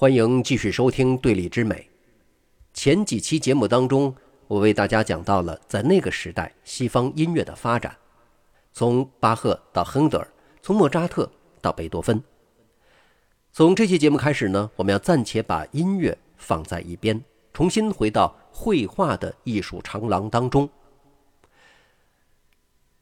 欢迎继续收听《对立之美》。前几期节目当中，我为大家讲到了在那个时代西方音乐的发展，从巴赫到亨德尔，从莫扎特到贝多芬。从这期节目开始呢，我们要暂且把音乐放在一边，重新回到绘画的艺术长廊当中。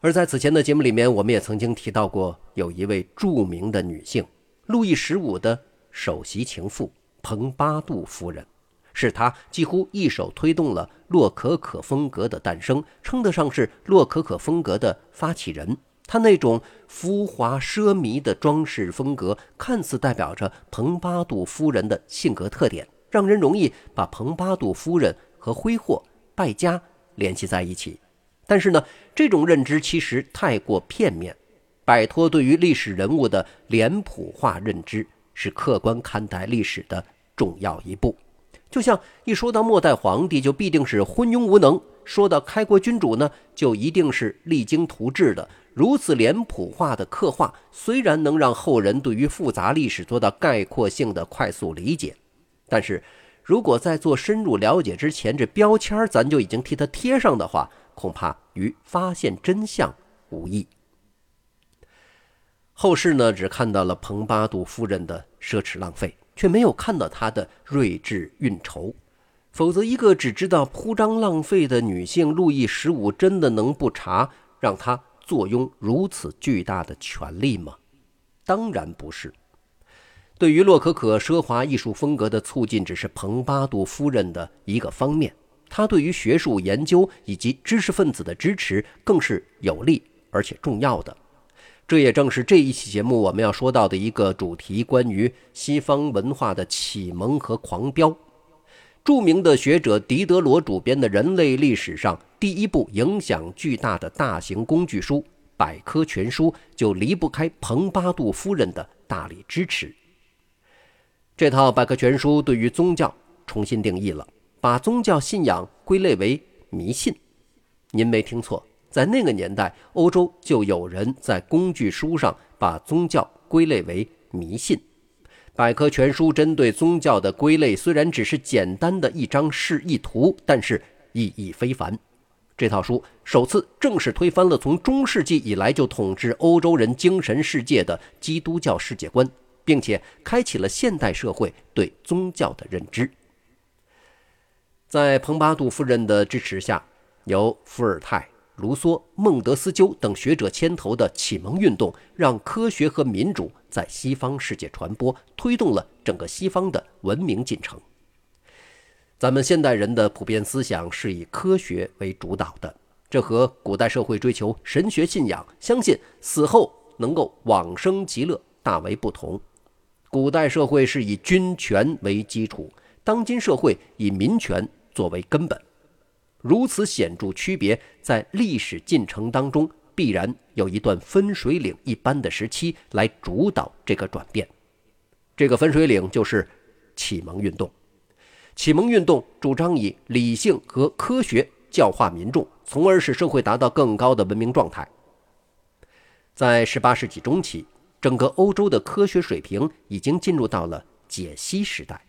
而在此前的节目里面，我们也曾经提到过，有一位著名的女性，路易十五的。首席情妇蓬巴杜夫人，是她几乎一手推动了洛可可风格的诞生，称得上是洛可可风格的发起人。她那种浮华奢靡的装饰风格，看似代表着蓬巴杜夫人的性格特点，让人容易把蓬巴杜夫人和挥霍败家联系在一起。但是呢，这种认知其实太过片面，摆脱对于历史人物的脸谱化认知。是客观看待历史的重要一步。就像一说到末代皇帝，就必定是昏庸无能；说到开国君主呢，就一定是励精图治的。如此脸谱化的刻画，虽然能让后人对于复杂历史做到概括性的快速理解，但是如果在做深入了解之前，这标签咱就已经替他贴上的话，恐怕与发现真相无异。后世呢，只看到了蓬巴杜夫人的奢侈浪费，却没有看到她的睿智运筹。否则，一个只知道铺张浪费的女性，路易十五真的能不查，让她坐拥如此巨大的权力吗？当然不是。对于洛可可奢华艺术风格的促进，只是蓬巴杜夫人的一个方面，她对于学术研究以及知识分子的支持，更是有利而且重要的。这也正是这一期节目我们要说到的一个主题：关于西方文化的启蒙和狂飙。著名的学者狄德罗主编的人类历史上第一部影响巨大的大型工具书《百科全书》，就离不开蓬巴杜夫人的大力支持。这套百科全书对于宗教重新定义了，把宗教信仰归类为迷信。您没听错。在那个年代，欧洲就有人在工具书上把宗教归类为迷信。百科全书针对宗教的归类虽然只是简单的一张示意图，但是意义非凡。这套书首次正式推翻了从中世纪以来就统治欧洲人精神世界的基督教世界观，并且开启了现代社会对宗教的认知。在蓬巴杜夫人的支持下，由伏尔泰。卢梭、孟德斯鸠等学者牵头的启蒙运动，让科学和民主在西方世界传播，推动了整个西方的文明进程。咱们现代人的普遍思想是以科学为主导的，这和古代社会追求神学信仰、相信死后能够往生极乐大为不同。古代社会是以君权为基础，当今社会以民权作为根本。如此显著区别，在历史进程当中，必然有一段分水岭一般的时期来主导这个转变。这个分水岭就是启蒙运动。启蒙运动主张以理性和科学教化民众，从而使社会达到更高的文明状态。在18世纪中期，整个欧洲的科学水平已经进入到了解析时代。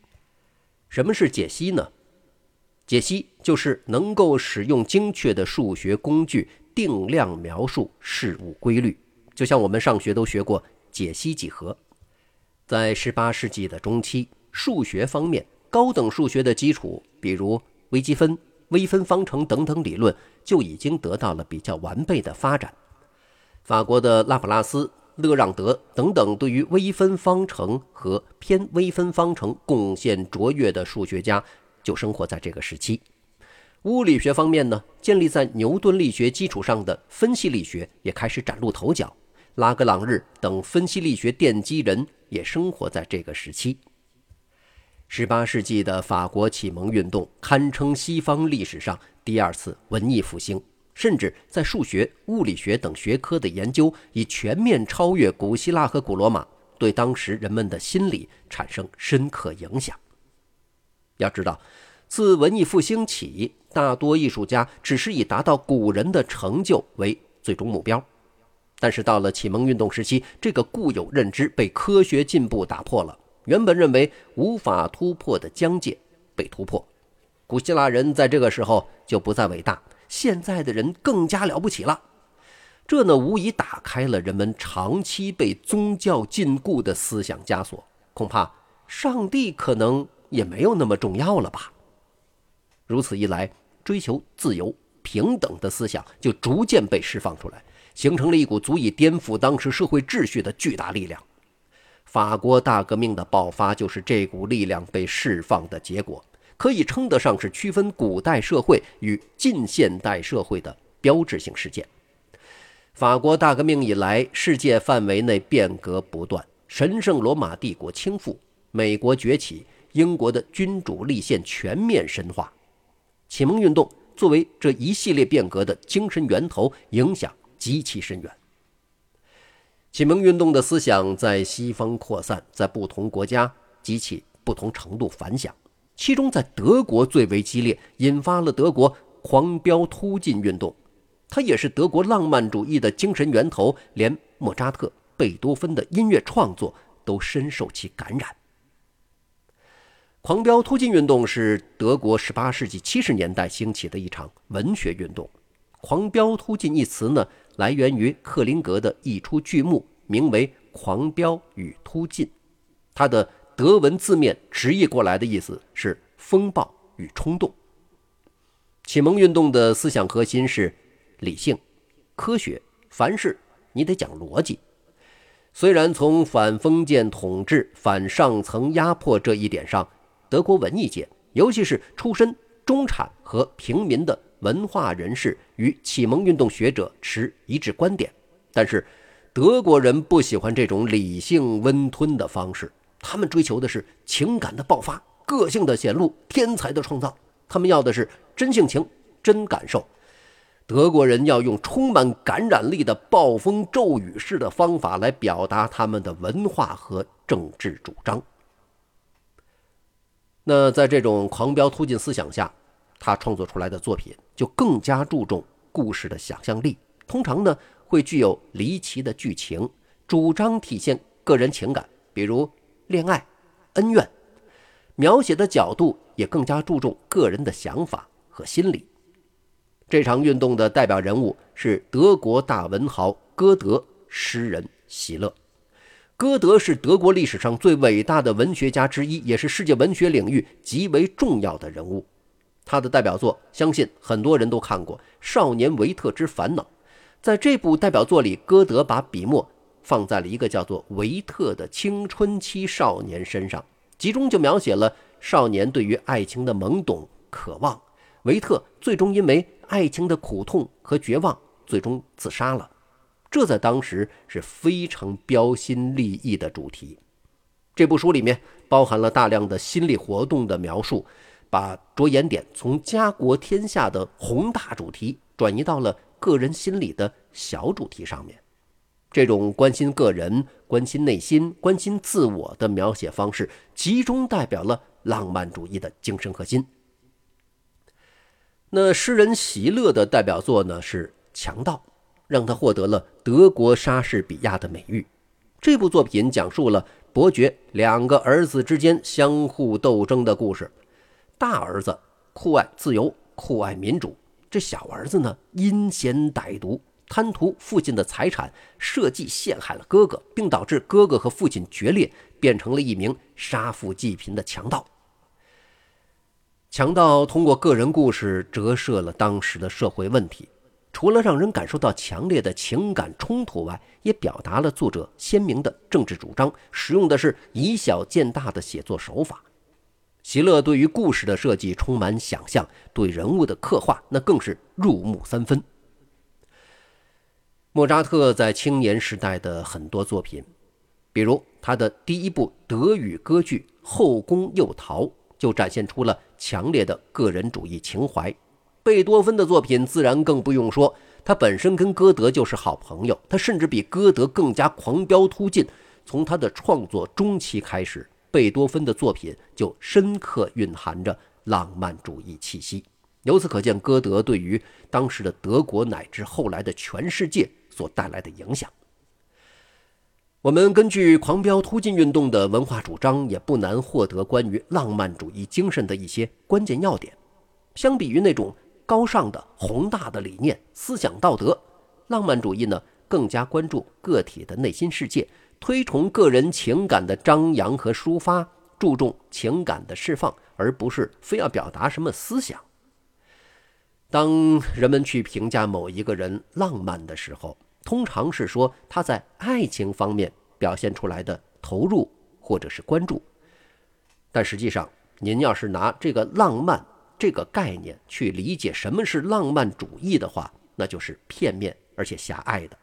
什么是解析呢？解析就是能够使用精确的数学工具定量描述事物规律，就像我们上学都学过解析几何。在18世纪的中期，数学方面高等数学的基础，比如微积分、微分方程等等理论，就已经得到了比较完备的发展。法国的拉普拉斯、勒让德等等对于微分方程和偏微分方程贡献卓越的数学家。就生活在这个时期。物理学方面呢，建立在牛顿力学基础上的分析力学也开始崭露头角。拉格朗日等分析力学奠基人也生活在这个时期。十八世纪的法国启蒙运动堪称西方历史上第二次文艺复兴，甚至在数学、物理学等学科的研究已全面超越古希腊和古罗马，对当时人们的心理产生深刻影响。要知道，自文艺复兴起，大多艺术家只是以达到古人的成就为最终目标。但是到了启蒙运动时期，这个固有认知被科学进步打破了。原本认为无法突破的疆界被突破。古希腊人在这个时候就不再伟大，现在的人更加了不起了。这呢，无疑打开了人们长期被宗教禁锢的思想枷锁。恐怕上帝可能也没有那么重要了吧。如此一来，追求自由平等的思想就逐渐被释放出来，形成了一股足以颠覆当时社会秩序的巨大力量。法国大革命的爆发就是这股力量被释放的结果，可以称得上是区分古代社会与近现代社会的标志性事件。法国大革命以来，世界范围内变革不断。神圣罗马帝国倾覆，美国崛起，英国的君主立宪全面深化。启蒙运动作为这一系列变革的精神源头，影响极其深远。启蒙运动的思想在西方扩散，在不同国家激起不同程度反响。其中，在德国最为激烈，引发了德国狂飙突进运动，它也是德国浪漫主义的精神源头。连莫扎特。贝多芬的音乐创作都深受其感染。狂飙突进运动是德国18世纪70年代兴起的一场文学运动。狂飙突进一词呢，来源于克林格的一出剧目，名为《狂飙与突进》。它的德文字面直译过来的意思是“风暴与冲动”。启蒙运动的思想核心是理性、科学，凡事你得讲逻辑。虽然从反封建统治、反上层压迫这一点上，德国文艺界，尤其是出身中产和平民的文化人士与启蒙运动学者持一致观点，但是德国人不喜欢这种理性温吞的方式，他们追求的是情感的爆发、个性的显露、天才的创造，他们要的是真性情、真感受。德国人要用充满感染力的暴风骤雨式的方法来表达他们的文化和政治主张。那在这种狂飙突进思想下，他创作出来的作品就更加注重故事的想象力，通常呢会具有离奇的剧情，主张体现个人情感，比如恋爱、恩怨，描写的角度也更加注重个人的想法和心理。这场运动的代表人物是德国大文豪歌德、诗人席勒。歌德是德国历史上最伟大的文学家之一，也是世界文学领域极为重要的人物。他的代表作，相信很多人都看过《少年维特之烦恼》。在这部代表作里，歌德把笔墨放在了一个叫做维特的青春期少年身上，集中就描写了少年对于爱情的懵懂渴望。维特最终因为爱情的苦痛和绝望，最终自杀了。这在当时是非常标新立异的主题。这部书里面包含了大量的心理活动的描述，把着眼点从家国天下的宏大主题转移到了个人心理的小主题上面。这种关心个人、关心内心、关心自我的描写方式，集中代表了浪漫主义的精神核心。那诗人席勒的代表作呢是《强盗》，让他获得了德国莎士比亚的美誉。这部作品讲述了伯爵两个儿子之间相互斗争的故事。大儿子酷爱自由，酷爱民主；这小儿子呢阴险歹毒，贪图父亲的财产，设计陷害了哥哥，并导致哥哥和父亲决裂，变成了一名杀富济贫的强盗。强盗通过个人故事折射了当时的社会问题，除了让人感受到强烈的情感冲突外，也表达了作者鲜明的政治主张，使用的是以小见大的写作手法。席勒对于故事的设计充满想象，对人物的刻画那更是入木三分。莫扎特在青年时代的很多作品，比如他的第一部德语歌剧《后宫诱逃》。就展现出了强烈的个人主义情怀。贝多芬的作品自然更不用说，他本身跟歌德就是好朋友，他甚至比歌德更加狂飙突进。从他的创作中期开始，贝多芬的作品就深刻蕴含着浪漫主义气息。由此可见，歌德对于当时的德国乃至后来的全世界所带来的影响。我们根据狂飙突进运动的文化主张，也不难获得关于浪漫主义精神的一些关键要点。相比于那种高尚的宏大的理念、思想道德，浪漫主义呢更加关注个体的内心世界，推崇个人情感的张扬和抒发，注重情感的释放，而不是非要表达什么思想。当人们去评价某一个人浪漫的时候，通常是说他在爱情方面表现出来的投入或者是关注，但实际上，您要是拿这个浪漫这个概念去理解什么是浪漫主义的话，那就是片面而且狭隘的。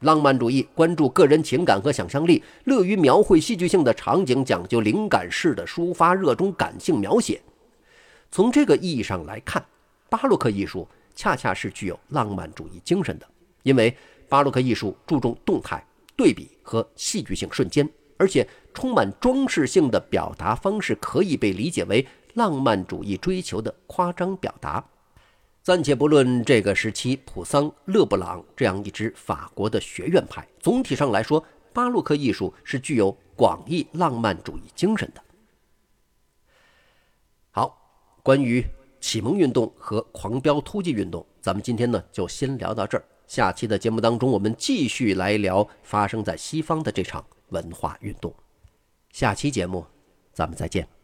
浪漫主义关注个人情感和想象力，乐于描绘戏剧性的场景，讲究灵感式的抒发，热衷感性描写。从这个意义上来看，巴洛克艺术恰恰是具有浪漫主义精神的，因为。巴洛克艺术注重动态、对比和戏剧性瞬间，而且充满装饰性的表达方式可以被理解为浪漫主义追求的夸张表达。暂且不论这个时期普桑、勒布朗这样一支法国的学院派，总体上来说，巴洛克艺术是具有广义浪漫主义精神的。好，关于启蒙运动和狂飙突击运动，咱们今天呢就先聊到这儿。下期的节目当中，我们继续来聊发生在西方的这场文化运动。下期节目，咱们再见。